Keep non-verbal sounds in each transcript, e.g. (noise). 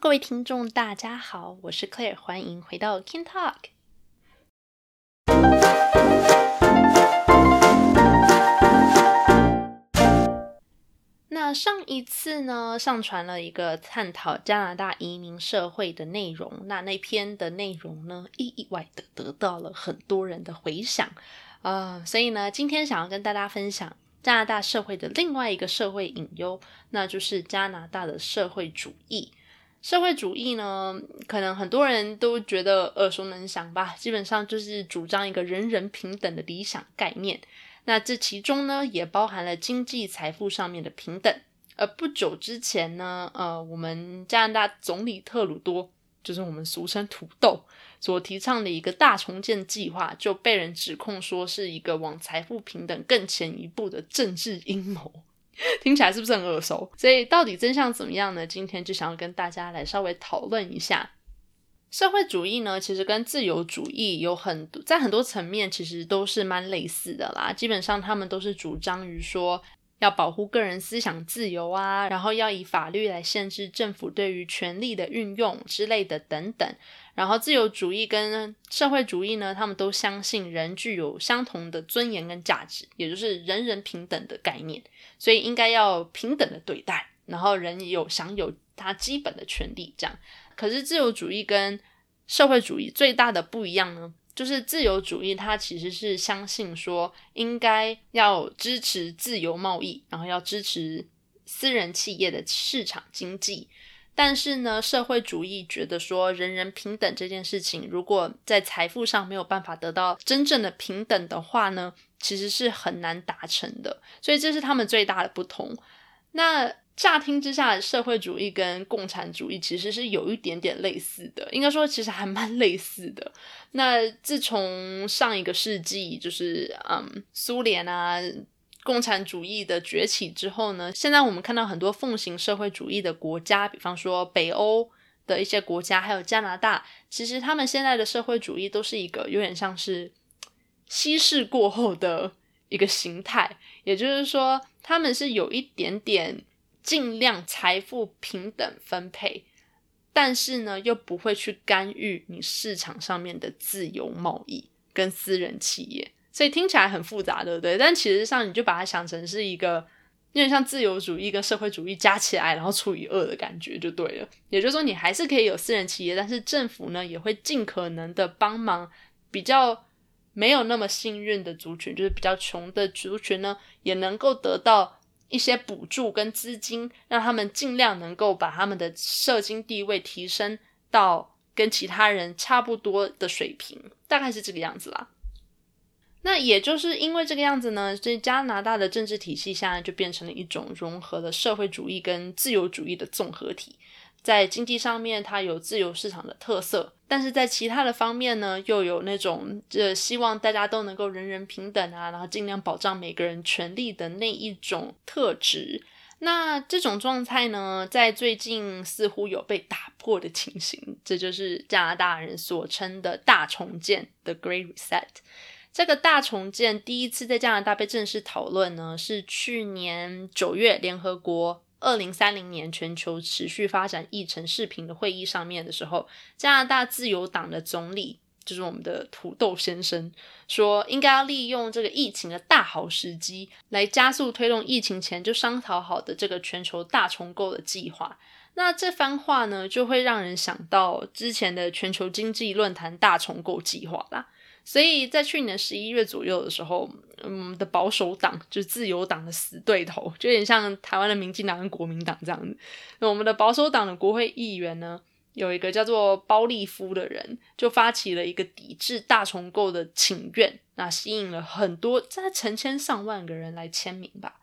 各位听众，大家好，我是 Claire，欢迎回到 King Talk。那上一次呢，上传了一个探讨加拿大移民社会的内容，那那篇的内容呢，意外的得到了很多人的回响啊，所以呢，今天想要跟大家分享加拿大社会的另外一个社会隐忧，那就是加拿大的社会主义。社会主义呢，可能很多人都觉得耳熟能详吧。基本上就是主张一个人人平等的理想概念。那这其中呢，也包含了经济财富上面的平等。而不久之前呢，呃，我们加拿大总理特鲁多，就是我们俗称土豆，所提倡的一个大重建计划，就被人指控说是一个往财富平等更前一步的政治阴谋。(laughs) 听起来是不是很耳熟？所以到底真相怎么样呢？今天就想要跟大家来稍微讨论一下。社会主义呢，其实跟自由主义有很多在很多层面其实都是蛮类似的啦。基本上他们都是主张于说要保护个人思想自由啊，然后要以法律来限制政府对于权力的运用之类的等等。然后自由主义跟社会主义呢，他们都相信人具有相同的尊严跟价值，也就是人人平等的概念，所以应该要平等的对待，然后人有享有他基本的权利。这样，可是自由主义跟社会主义最大的不一样呢，就是自由主义它其实是相信说应该要支持自由贸易，然后要支持私人企业的市场经济。但是呢，社会主义觉得说人人平等这件事情，如果在财富上没有办法得到真正的平等的话呢，其实是很难达成的。所以这是他们最大的不同。那乍听之下，社会主义跟共产主义其实是有一点点类似的，应该说其实还蛮类似的。那自从上一个世纪，就是嗯，苏联啊。共产主义的崛起之后呢，现在我们看到很多奉行社会主义的国家，比方说北欧的一些国家，还有加拿大，其实他们现在的社会主义都是一个有点像是稀释过后的一个形态，也就是说，他们是有一点点尽量财富平等分配，但是呢，又不会去干预你市场上面的自由贸易跟私人企业。所以听起来很复杂，对不对？但其实上，你就把它想成是一个有点像自由主义跟社会主义加起来，然后除以二的感觉就对了。也就是说，你还是可以有私人企业，但是政府呢也会尽可能的帮忙比较没有那么幸运的族群，就是比较穷的族群呢，也能够得到一些补助跟资金，让他们尽量能够把他们的社经地位提升到跟其他人差不多的水平，大概是这个样子啦。那也就是因为这个样子呢，这加拿大的政治体系现在就变成了一种融合了社会主义跟自由主义的综合体。在经济上面，它有自由市场的特色，但是在其他的方面呢，又有那种呃希望大家都能够人人平等啊，然后尽量保障每个人权利的那一种特质。那这种状态呢，在最近似乎有被打破的情形，这就是加拿大人所称的大重建 （The Great Reset）。这个大重建第一次在加拿大被正式讨论呢，是去年九月联合国二零三零年全球持续发展议程视频的会议上面的时候，加拿大自由党的总理就是我们的土豆先生说，应该要利用这个疫情的大好时机，来加速推动疫情前就商讨好的这个全球大重构的计划。那这番话呢，就会让人想到之前的全球经济论坛大重构计划啦。所以在去年十一月左右的时候，我们的保守党就是自由党的死对头，就有点像台湾的民进党跟国民党这样子。那我们的保守党的国会议员呢，有一个叫做包利夫的人，就发起了一个抵制大重构的请愿，那吸引了很多在成千上万个人来签名吧。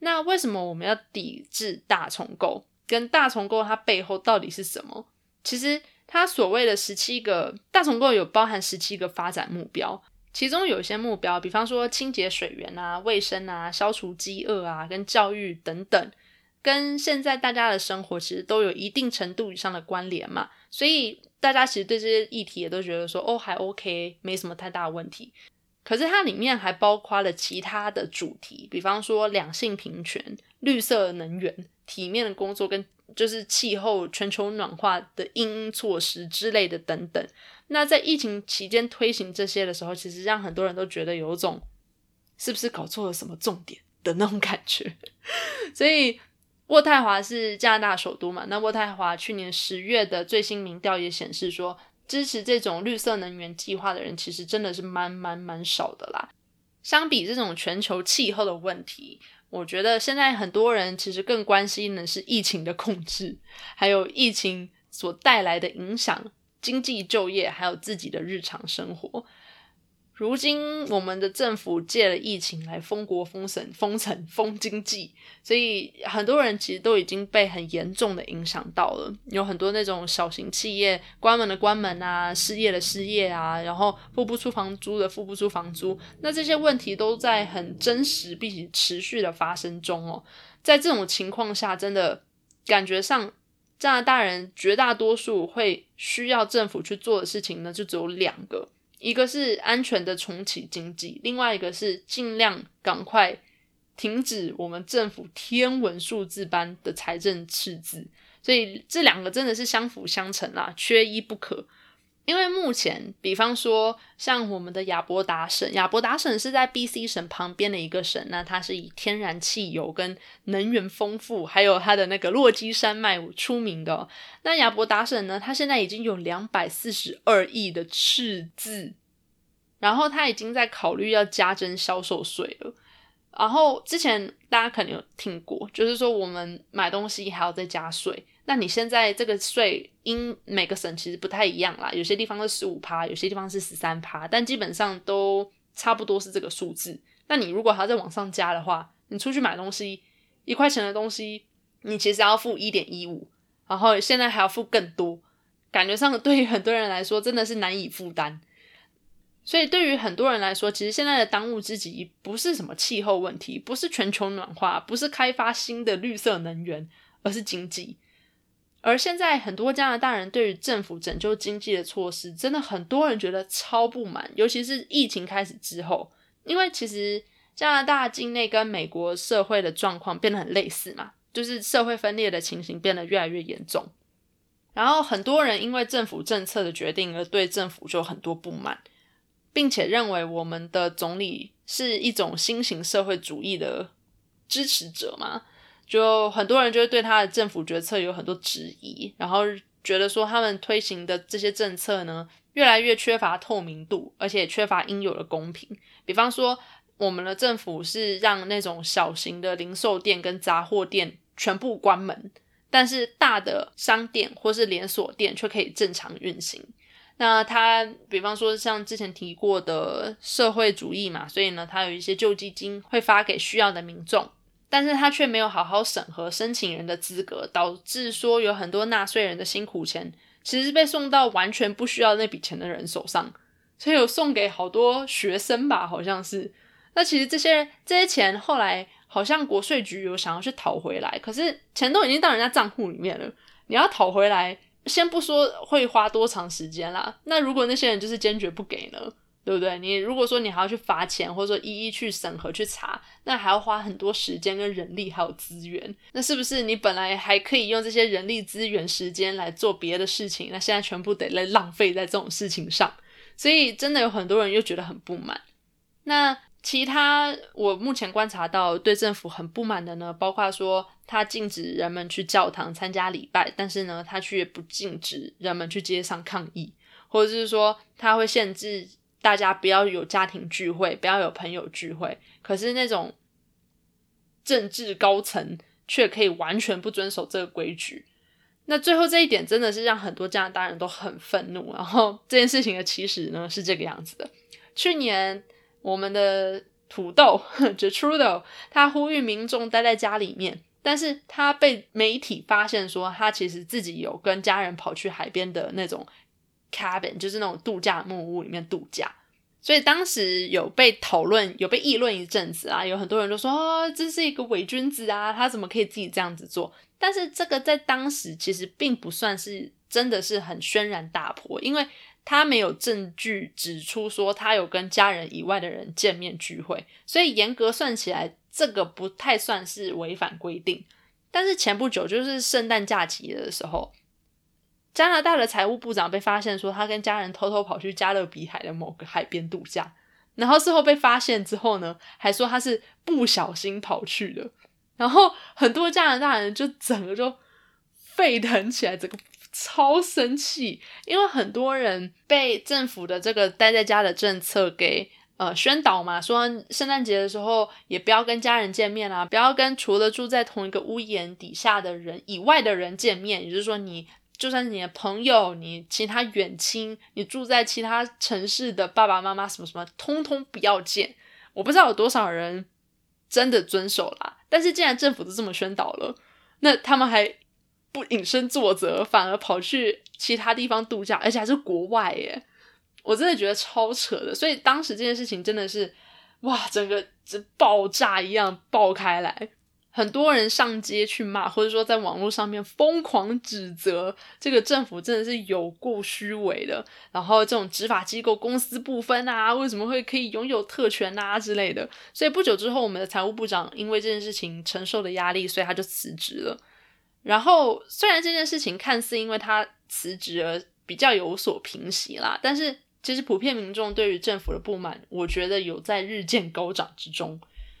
那为什么我们要抵制大重构？跟大重构它背后到底是什么？其实。它所谓的十七个大重构有包含十七个发展目标，其中有一些目标，比方说清洁水源啊、卫生啊、消除饥饿啊、跟教育等等，跟现在大家的生活其实都有一定程度以上的关联嘛。所以大家其实对这些议题也都觉得说，哦，还 OK，没什么太大问题。可是它里面还包括了其他的主题，比方说两性平权、绿色能源。体面的工作，跟就是气候全球暖化的应措施之类的等等。那在疫情期间推行这些的时候，其实让很多人都觉得有种是不是搞错了什么重点的那种感觉。(laughs) 所以渥太华是加拿大首都嘛？那渥太华去年十月的最新民调也显示说，支持这种绿色能源计划的人其实真的是蛮蛮蛮少的啦。相比这种全球气候的问题，我觉得现在很多人其实更关心的是疫情的控制，还有疫情所带来的影响，经济、就业，还有自己的日常生活。如今，我们的政府借了疫情来封国、封省、封城、封经济，所以很多人其实都已经被很严重的影响到了。有很多那种小型企业关门的关门啊，失业的失业啊，然后付不出房租的付不出房租，那这些问题都在很真实并且持续的发生中哦。在这种情况下，真的感觉上加拿大人绝大多数会需要政府去做的事情呢，就只有两个。一个是安全的重启经济，另外一个是尽量赶快停止我们政府天文数字般的财政赤字，所以这两个真的是相辅相成啦，缺一不可。因为目前，比方说像我们的亚伯达省，亚伯达省是在 B.C 省旁边的一个省，那它是以天然气油跟能源丰富，还有它的那个落基山脉出名的。那亚伯达省呢，它现在已经有两百四十二亿的赤字，然后它已经在考虑要加征销售税了。然后之前大家可能有听过，就是说我们买东西还要再加税。那你现在这个税因每个省其实不太一样啦，有些地方是十五趴，有些地方是十三趴，但基本上都差不多是这个数字。那你如果还要再往上加的话，你出去买东西一块钱的东西，你其实要付一点一五，然后现在还要付更多，感觉上对于很多人来说真的是难以负担。所以对于很多人来说，其实现在的当务之急不是什么气候问题，不是全球暖化，不是开发新的绿色能源，而是经济。而现在很多加拿大人对于政府拯救经济的措施，真的很多人觉得超不满，尤其是疫情开始之后，因为其实加拿大境内跟美国社会的状况变得很类似嘛，就是社会分裂的情形变得越来越严重，然后很多人因为政府政策的决定而对政府就很多不满，并且认为我们的总理是一种新型社会主义的支持者嘛。就很多人就会对他的政府决策有很多质疑，然后觉得说他们推行的这些政策呢，越来越缺乏透明度，而且缺乏应有的公平。比方说，我们的政府是让那种小型的零售店跟杂货店全部关门，但是大的商店或是连锁店却可以正常运行。那他比方说像之前提过的社会主义嘛，所以呢，他有一些救济金会发给需要的民众。但是他却没有好好审核申请人的资格，导致说有很多纳税人的辛苦钱，其实是被送到完全不需要那笔钱的人手上，所以有送给好多学生吧，好像是。那其实这些这些钱后来好像国税局有想要去讨回来，可是钱都已经到人家账户里面了，你要讨回来，先不说会花多长时间啦，那如果那些人就是坚决不给呢？对不对？你如果说你还要去罚钱，或者说一一去审核去查，那还要花很多时间跟人力还有资源。那是不是你本来还可以用这些人力资源时间来做别的事情？那现在全部得来浪费在这种事情上，所以真的有很多人又觉得很不满。那其他我目前观察到对政府很不满的呢，包括说他禁止人们去教堂参加礼拜，但是呢他却不禁止人们去街上抗议，或者是说他会限制。大家不要有家庭聚会，不要有朋友聚会。可是那种政治高层却可以完全不遵守这个规矩。那最后这一点真的是让很多加拿大人都很愤怒。然后这件事情的起始呢是这个样子的：去年我们的土豆 (laughs) Trudeau 他呼吁民众待在家里面，但是他被媒体发现说他其实自己有跟家人跑去海边的那种。cabin 就是那种度假木屋里面度假，所以当时有被讨论，有被议论一阵子啊，有很多人都说哦，这是一个伪君子啊，他怎么可以自己这样子做？但是这个在当时其实并不算是真的是很轩然大波，因为他没有证据指出说他有跟家人以外的人见面聚会，所以严格算起来，这个不太算是违反规定。但是前不久就是圣诞假期的时候，加拿大的财务部长被发现说他跟家人偷偷跑去加勒比海的某个海边度假，然后事后被发现之后呢，还说他是不小心跑去的，然后很多加拿大人就整个就沸腾起来，整个超生气，因为很多人被政府的这个待在家的政策给。呃，宣导嘛，说圣诞节的时候也不要跟家人见面啊，不要跟除了住在同一个屋檐底下的人以外的人见面。也就是说，你就算你的朋友，你其他远亲，你住在其他城市的爸爸妈妈什么什么，通通不要见。我不知道有多少人真的遵守啦，但是既然政府都这么宣导了，那他们还不以身作则，反而跑去其他地方度假，而且还是国外耶。我真的觉得超扯的，所以当时这件事情真的是，哇，整个这爆炸一样爆开来，很多人上街去骂，或者说在网络上面疯狂指责这个政府真的是有够虚伪的，然后这种执法机构公私不分啊，为什么会可以拥有特权啊之类的。所以不久之后，我们的财务部长因为这件事情承受的压力，所以他就辞职了。然后虽然这件事情看似因为他辞职而比较有所平息啦，但是。其实普遍民众对于政府的不满，我觉得有在日渐高涨之中。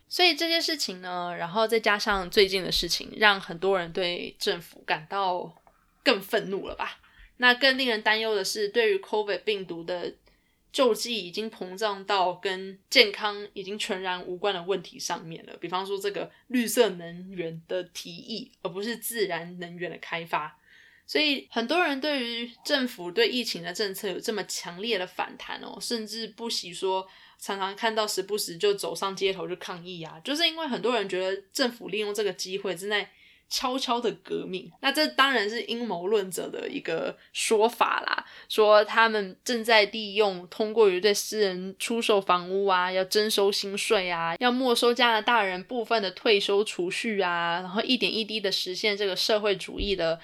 所以这件事情呢，然后再加上最近的事情，让很多人对政府感到更愤怒了吧？那更令人担忧的是，对于 COVID 病毒的救济已经膨胀到跟健康已经全然无关的问题上面了。比方说这个绿色能源的提议，而不是自然能源的开发。所以很多人对于政府对疫情的政策有这么强烈的反弹哦，甚至不惜说常常看到时不时就走上街头去抗议啊，就是因为很多人觉得政府利用这个机会正在悄悄的革命。那这当然是阴谋论者的一个说法啦，说他们正在利用通过于对私人出售房屋啊，要征收新税啊，要没收加拿大人部分的退休储蓄啊，然后一点一滴的实现这个社会主义的。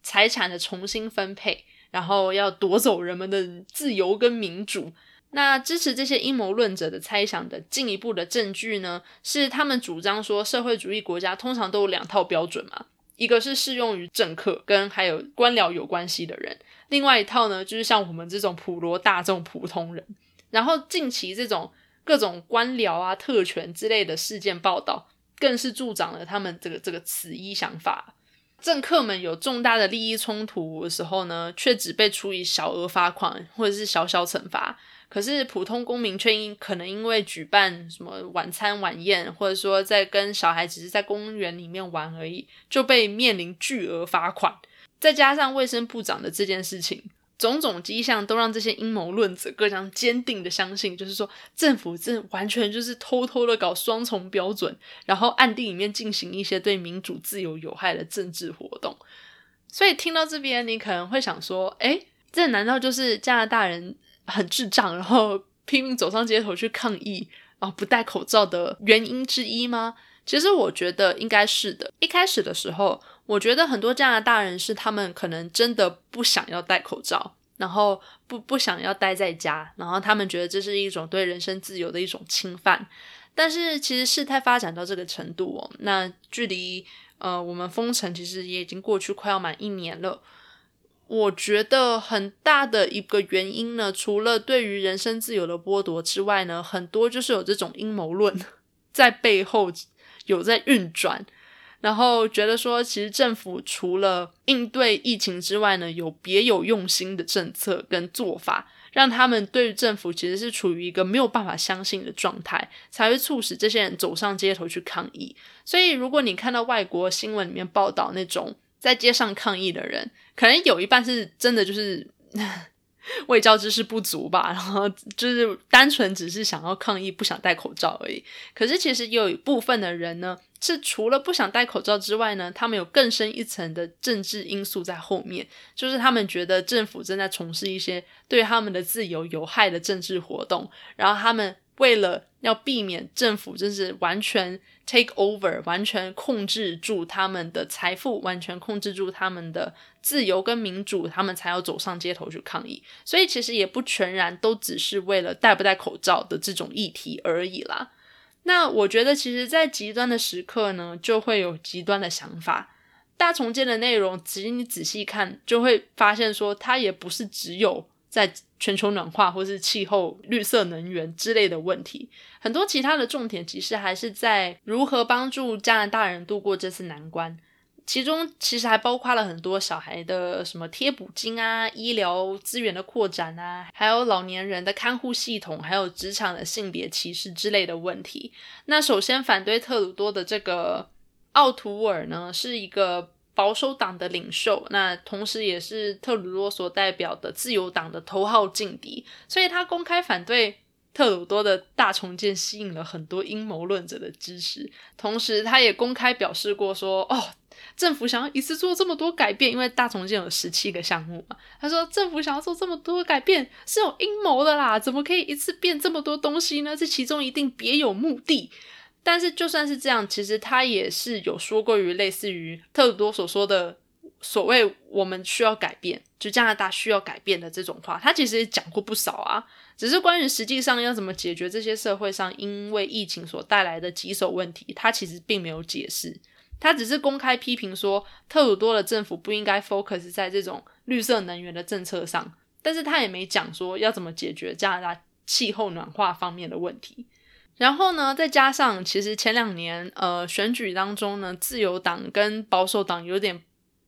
财产的重新分配，然后要夺走人们的自由跟民主。那支持这些阴谋论者的猜想的进一步的证据呢？是他们主张说，社会主义国家通常都有两套标准嘛，一个是适用于政客跟还有官僚有关系的人，另外一套呢，就是像我们这种普罗大众普通人。然后近期这种各种官僚啊、特权之类的事件报道，更是助长了他们这个这个此一想法。政客们有重大的利益冲突的时候呢，却只被处以小额罚款或者是小小惩罚；可是普通公民却因可能因为举办什么晚餐晚宴，或者说在跟小孩只是在公园里面玩而已，就被面临巨额罚款。再加上卫生部长的这件事情。种种迹象都让这些阴谋论者更加坚定的相信，就是说政府这完全就是偷偷的搞双重标准，然后暗地里面进行一些对民主自由有害的政治活动。所以听到这边，你可能会想说：，哎，这难道就是加拿大人很智障，然后拼命走上街头去抗议，然后不戴口罩的原因之一吗？其实我觉得应该是的。一开始的时候。我觉得很多加拿大人是他们可能真的不想要戴口罩，然后不不想要待在家，然后他们觉得这是一种对人身自由的一种侵犯。但是其实事态发展到这个程度哦，那距离呃我们封城其实也已经过去快要满一年了。我觉得很大的一个原因呢，除了对于人身自由的剥夺之外呢，很多就是有这种阴谋论在背后有在运转。然后觉得说，其实政府除了应对疫情之外呢，有别有用心的政策跟做法，让他们对于政府其实是处于一个没有办法相信的状态，才会促使这些人走上街头去抗议。所以，如果你看到外国新闻里面报道那种在街上抗议的人，可能有一半是真的就是。(laughs) 未教知识不足吧，然后就是单纯只是想要抗议，不想戴口罩而已。可是其实有一部分的人呢，是除了不想戴口罩之外呢，他们有更深一层的政治因素在后面，就是他们觉得政府正在从事一些对他们的自由有害的政治活动，然后他们。为了要避免政府就是完全 take over，完全控制住他们的财富，完全控制住他们的自由跟民主，他们才要走上街头去抗议。所以其实也不全然都只是为了戴不戴口罩的这种议题而已啦。那我觉得，其实，在极端的时刻呢，就会有极端的想法。大重建的内容，其实你仔细看，就会发现说，它也不是只有在全球暖化或是气候、绿色能源之类的问题，很多其他的重点其实还是在如何帮助加拿大人度过这次难关。其中其实还包括了很多小孩的什么贴补金啊、医疗资源的扩展啊，还有老年人的看护系统，还有职场的性别歧视之类的问题。那首先反对特鲁多的这个奥图尔呢，是一个保守党的领袖，那同时也是特鲁多所代表的自由党的头号劲敌，所以他公开反对。特鲁多的大重建吸引了很多阴谋论者的支持，同时他也公开表示过说：“哦，政府想要一次做这么多改变，因为大重建有十七个项目嘛。”他说：“政府想要做这么多改变是有阴谋的啦，怎么可以一次变这么多东西呢？这其中一定别有目的。”但是就算是这样，其实他也是有说过于类似于特鲁多所说的所谓“我们需要改变”，就加拿大需要改变的这种话，他其实也讲过不少啊。只是关于实际上要怎么解决这些社会上因为疫情所带来的棘手问题，他其实并没有解释。他只是公开批评说，特鲁多的政府不应该 focus 在这种绿色能源的政策上，但是他也没讲说要怎么解决加拿大气候暖化方面的问题。然后呢，再加上其实前两年呃选举当中呢，自由党跟保守党有点。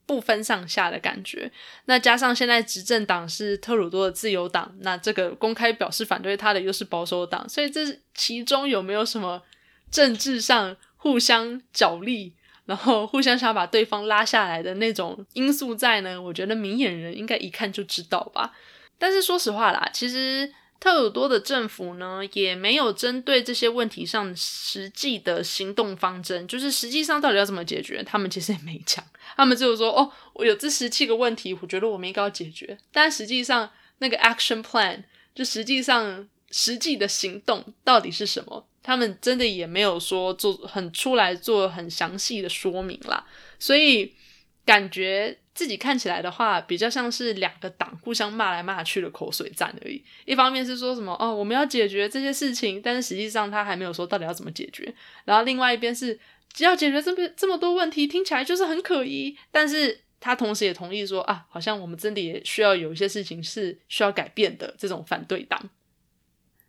不分上下的感觉，那加上现在执政党是特鲁多的自由党，那这个公开表示反对他的又是保守党，所以这其中有没有什么政治上互相角力，然后互相想把对方拉下来的那种因素在呢？我觉得明眼人应该一看就知道吧。但是说实话啦，其实。特鲁多的政府呢，也没有针对这些问题上实际的行动方针，就是实际上到底要怎么解决，他们其实也没讲。他们只有说：“哦，我有这十七个问题，我觉得我们应该要解决。”但实际上那个 action plan 就实际上实际的行动到底是什么，他们真的也没有说做很出来做很详细的说明啦。所以感觉。自己看起来的话，比较像是两个党互相骂来骂去的口水战而已。一方面是说什么哦，我们要解决这些事情，但是实际上他还没有说到底要怎么解决。然后另外一边是只要解决这么这么多问题，听起来就是很可疑。但是他同时也同意说啊，好像我们真的也需要有一些事情是需要改变的。这种反对党。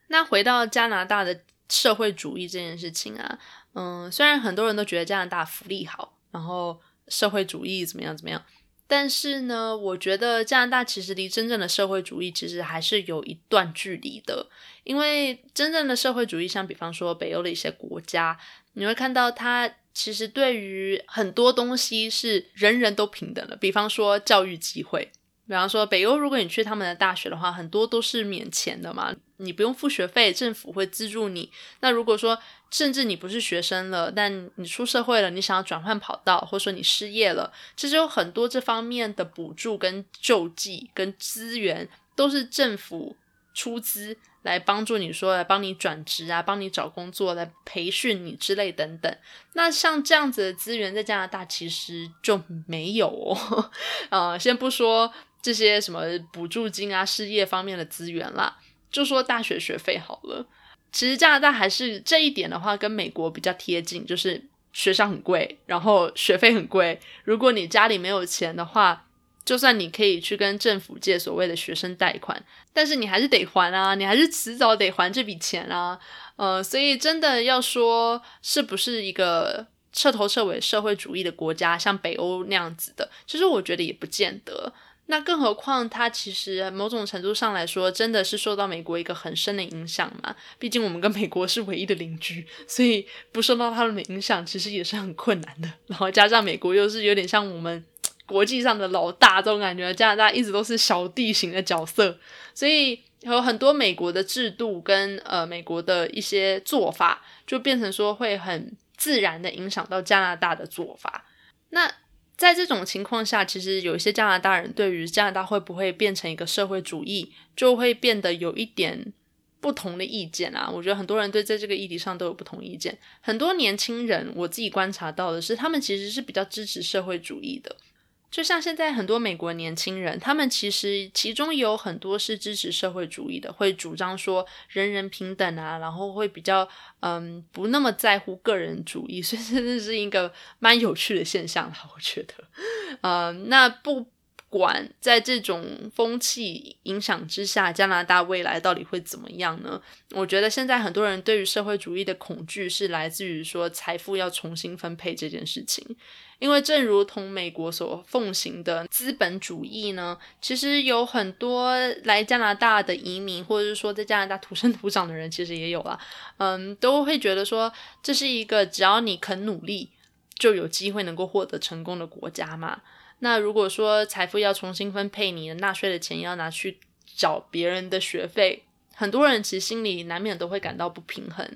那回到加拿大的社会主义这件事情啊，嗯，虽然很多人都觉得加拿大福利好，然后社会主义怎么样怎么样。但是呢，我觉得加拿大其实离真正的社会主义其实还是有一段距离的。因为真正的社会主义，像比方说北欧的一些国家，你会看到它其实对于很多东西是人人都平等的。比方说教育机会，比方说北欧，如果你去他们的大学的话，很多都是免钱的嘛，你不用付学费，政府会资助你。那如果说甚至你不是学生了，但你出社会了，你想要转换跑道，或者说你失业了，其实有很多这方面的补助、跟救济、跟资源，都是政府出资来帮助你说来帮你转职啊，帮你找工作，来培训你之类等等。那像这样子的资源，在加拿大其实就没有哦。(laughs) 呃，先不说这些什么补助金啊、失业方面的资源啦，就说大学学费好了。其实加拿大还是这一点的话，跟美国比较贴近，就是学校很贵，然后学费很贵。如果你家里没有钱的话，就算你可以去跟政府借所谓的学生贷款，但是你还是得还啊，你还是迟早得还这笔钱啊。呃，所以真的要说是不是一个彻头彻尾社会主义的国家，像北欧那样子的，其实我觉得也不见得。那更何况，它其实某种程度上来说，真的是受到美国一个很深的影响嘛。毕竟我们跟美国是唯一的邻居，所以不受到他们的影响，其实也是很困难的。然后加上美国又是有点像我们国际上的老大这种感觉，加拿大一直都是小弟型的角色，所以有很多美国的制度跟呃美国的一些做法，就变成说会很自然的影响到加拿大的做法。那。在这种情况下，其实有一些加拿大人对于加拿大会不会变成一个社会主义，就会变得有一点不同的意见啊。我觉得很多人对在这个议题上都有不同意见。很多年轻人，我自己观察到的是，他们其实是比较支持社会主义的。就像现在很多美国年轻人，他们其实其中有很多是支持社会主义的，会主张说人人平等啊，然后会比较嗯不那么在乎个人主义，(laughs) 所以这是一个蛮有趣的现象啦，我觉得，嗯，那不。管在这种风气影响之下，加拿大未来到底会怎么样呢？我觉得现在很多人对于社会主义的恐惧是来自于说财富要重新分配这件事情。因为正如同美国所奉行的资本主义呢，其实有很多来加拿大的移民，或者是说在加拿大土生土长的人，其实也有啦，嗯，都会觉得说这是一个只要你肯努力就有机会能够获得成功的国家嘛。那如果说财富要重新分配，你的纳税的钱要拿去缴别人的学费，很多人其实心里难免都会感到不平衡。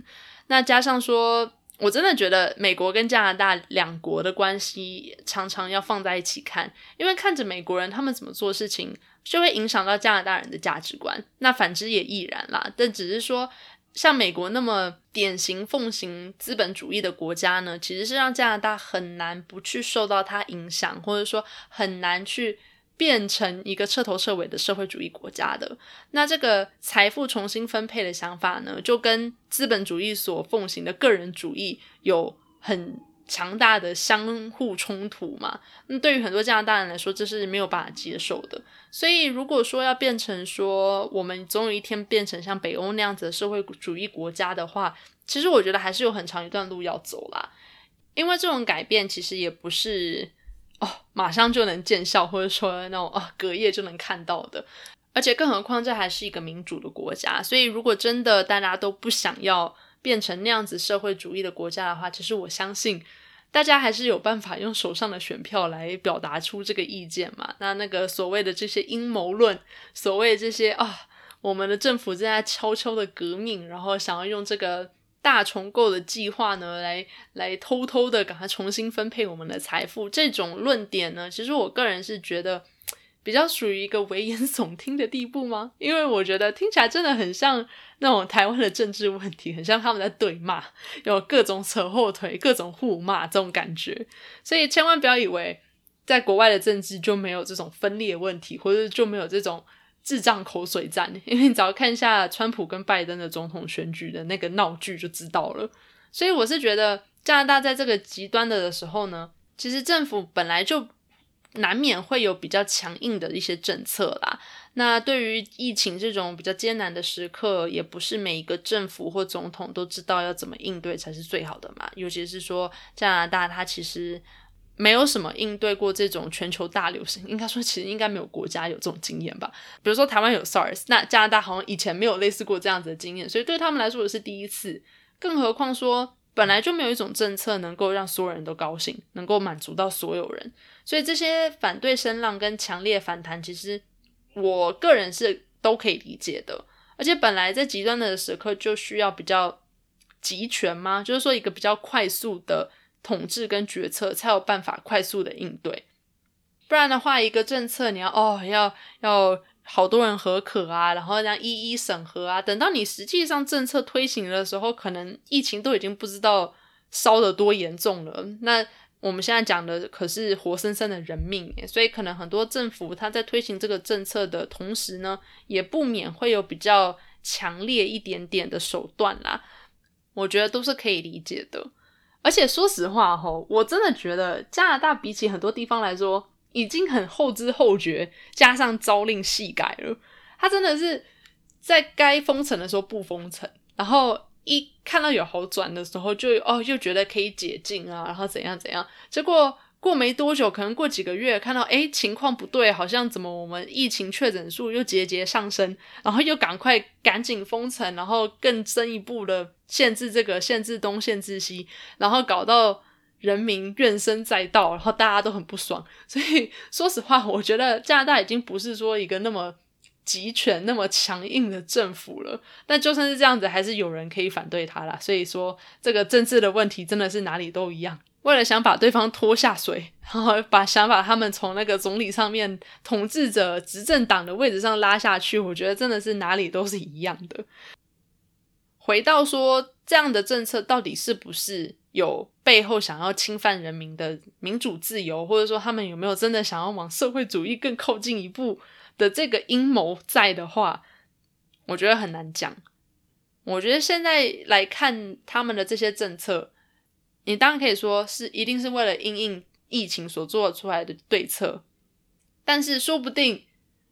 那加上说，我真的觉得美国跟加拿大两国的关系常常要放在一起看，因为看着美国人他们怎么做事情，就会影响到加拿大人的价值观。那反之也亦然啦。但只是说。像美国那么典型奉行资本主义的国家呢，其实是让加拿大很难不去受到它影响，或者说很难去变成一个彻头彻尾的社会主义国家的。那这个财富重新分配的想法呢，就跟资本主义所奉行的个人主义有很。强大的相互冲突嘛，那对于很多加拿大人来说，这是没有办法接受的。所以，如果说要变成说我们总有一天变成像北欧那样子的社会主义国家的话，其实我觉得还是有很长一段路要走啦。因为这种改变其实也不是哦马上就能见效，或者说那种啊隔夜就能看到的。而且，更何况这还是一个民主的国家，所以如果真的大家都不想要。变成那样子社会主义的国家的话，其实我相信大家还是有办法用手上的选票来表达出这个意见嘛。那那个所谓的这些阴谋论，所谓这些啊，我们的政府正在悄悄的革命，然后想要用这个大重构的计划呢，来来偷偷的赶快重新分配我们的财富，这种论点呢，其实我个人是觉得。比较属于一个危言耸听的地步吗？(laughs) 因为我觉得听起来真的很像那种台湾的政治问题，很像他们在对骂，有各种扯后腿、各种互骂这种感觉。所以千万不要以为在国外的政治就没有这种分裂问题，或者就没有这种智障口水战。(laughs) 因为你只要看一下川普跟拜登的总统选举的那个闹剧就知道了。所以我是觉得加拿大在这个极端的的时候呢，其实政府本来就。难免会有比较强硬的一些政策啦。那对于疫情这种比较艰难的时刻，也不是每一个政府或总统都知道要怎么应对才是最好的嘛。尤其是说加拿大，它其实没有什么应对过这种全球大流行，应该说其实应该没有国家有这种经验吧。比如说台湾有 SARS，那加拿大好像以前没有类似过这样子的经验，所以对他们来说也是第一次。更何况说。本来就没有一种政策能够让所有人都高兴，能够满足到所有人，所以这些反对声浪跟强烈反弹，其实我个人是都可以理解的。而且本来在极端的时刻就需要比较集权吗？就是说一个比较快速的统治跟决策，才有办法快速的应对。不然的话，一个政策你要哦要要。好多人合可啊，然后这样一一审核啊，等到你实际上政策推行的时候，可能疫情都已经不知道烧得多严重了。那我们现在讲的可是活生生的人命，所以可能很多政府他在推行这个政策的同时呢，也不免会有比较强烈一点点的手段啦。我觉得都是可以理解的。而且说实话哈，我真的觉得加拿大比起很多地方来说。已经很后知后觉，加上朝令夕改了。他真的是在该封城的时候不封城，然后一看到有好转的时候，就哦又觉得可以解禁啊，然后怎样怎样。结果过没多久，可能过几个月，看到诶情况不对，好像怎么我们疫情确诊数又节节上升，然后又赶快赶紧封城，然后更深一步的限制这个限制东限制西，然后搞到。人民怨声载道，然后大家都很不爽，所以说实话，我觉得加拿大已经不是说一个那么集权、那么强硬的政府了。但就算是这样子，还是有人可以反对他啦。所以说，这个政治的问题真的是哪里都一样。为了想把对方拖下水，(laughs) 然后把想把他们从那个总理上面统治者执政党的位置上拉下去，我觉得真的是哪里都是一样的。回到说这样的政策到底是不是有背后想要侵犯人民的民主自由，或者说他们有没有真的想要往社会主义更靠近一步的这个阴谋在的话，我觉得很难讲。我觉得现在来看他们的这些政策，你当然可以说是一定是为了因应疫情所做出来的对策，但是说不定。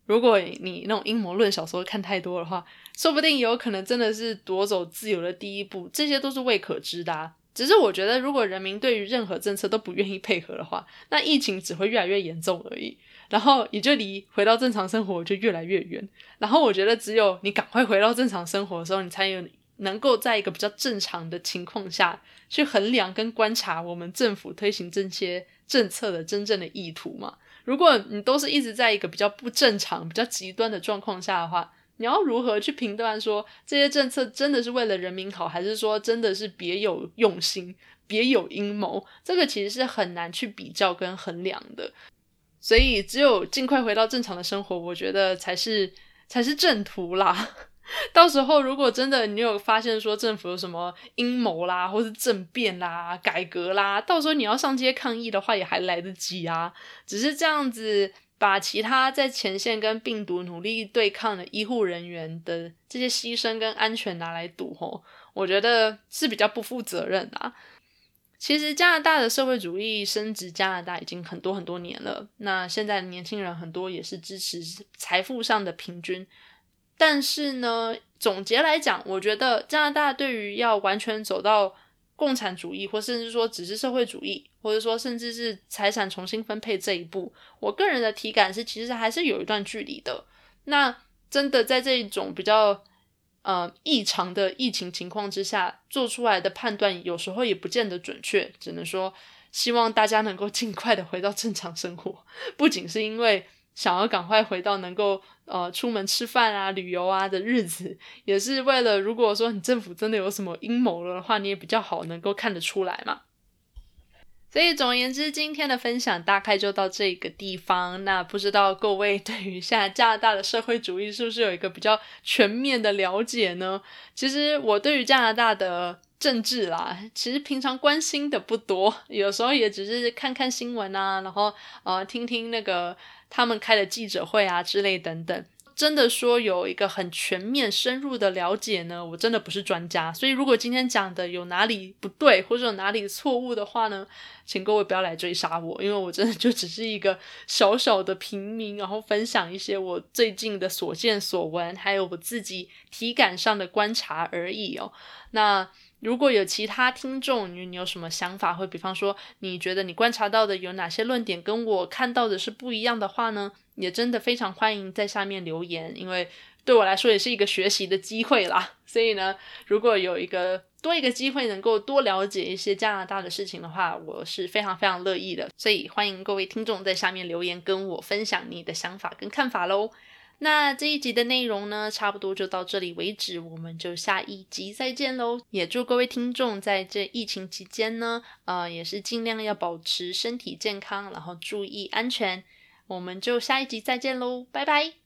如果你那种阴谋论小说看太多的话，说不定有可能真的是夺走自由的第一步，这些都是未可知的。只是我觉得，如果人民对于任何政策都不愿意配合的话，那疫情只会越来越严重而已，然后也就离回到正常生活就越来越远。然后我觉得，只有你赶快回到正常生活的时候，你才有能够在一个比较正常的情况下去衡量跟观察我们政府推行这些政策的真正的意图嘛。如果你都是一直在一个比较不正常、比较极端的状况下的话，你要如何去评断说这些政策真的是为了人民好，还是说真的是别有用心、别有阴谋？这个其实是很难去比较跟衡量的。所以，只有尽快回到正常的生活，我觉得才是才是正途啦。(laughs) 到时候，如果真的你有发现说政府有什么阴谋啦，或是政变啦、改革啦，到时候你要上街抗议的话，也还来得及啊。只是这样子把其他在前线跟病毒努力对抗的医护人员的这些牺牲跟安全拿来赌，吼，我觉得是比较不负责任啊。其实加拿大的社会主义升值，加拿大已经很多很多年了。那现在的年轻人很多也是支持财富上的平均。但是呢，总结来讲，我觉得加拿大对于要完全走到共产主义，或甚至说只是社会主义，或者说甚至是财产重新分配这一步，我个人的体感是，其实还是有一段距离的。那真的在这种比较呃异常的疫情情况之下做出来的判断，有时候也不见得准确。只能说，希望大家能够尽快的回到正常生活，不仅是因为。想要赶快回到能够呃出门吃饭啊、旅游啊的日子，也是为了如果说你政府真的有什么阴谋了的话，你也比较好能够看得出来嘛。所以总而言之，今天的分享大概就到这个地方。那不知道各位对于现在加拿大的社会主义是不是有一个比较全面的了解呢？其实我对于加拿大的政治啦，其实平常关心的不多，有时候也只是看看新闻啊，然后呃听听那个。他们开的记者会啊之类等等，真的说有一个很全面深入的了解呢，我真的不是专家，所以如果今天讲的有哪里不对或者有哪里错误的话呢，请各位不要来追杀我，因为我真的就只是一个小小的平民，然后分享一些我最近的所见所闻，还有我自己体感上的观察而已哦。那。如果有其他听众，你你有什么想法，或比方说你觉得你观察到的有哪些论点跟我看到的是不一样的话呢？也真的非常欢迎在下面留言，因为对我来说也是一个学习的机会啦。(laughs) 所以呢，如果有一个多一个机会能够多了解一些加拿大的事情的话，我是非常非常乐意的。所以欢迎各位听众在下面留言跟我分享你的想法跟看法喽。那这一集的内容呢，差不多就到这里为止，我们就下一集再见喽。也祝各位听众在这疫情期间呢，呃，也是尽量要保持身体健康，然后注意安全。我们就下一集再见喽，拜拜。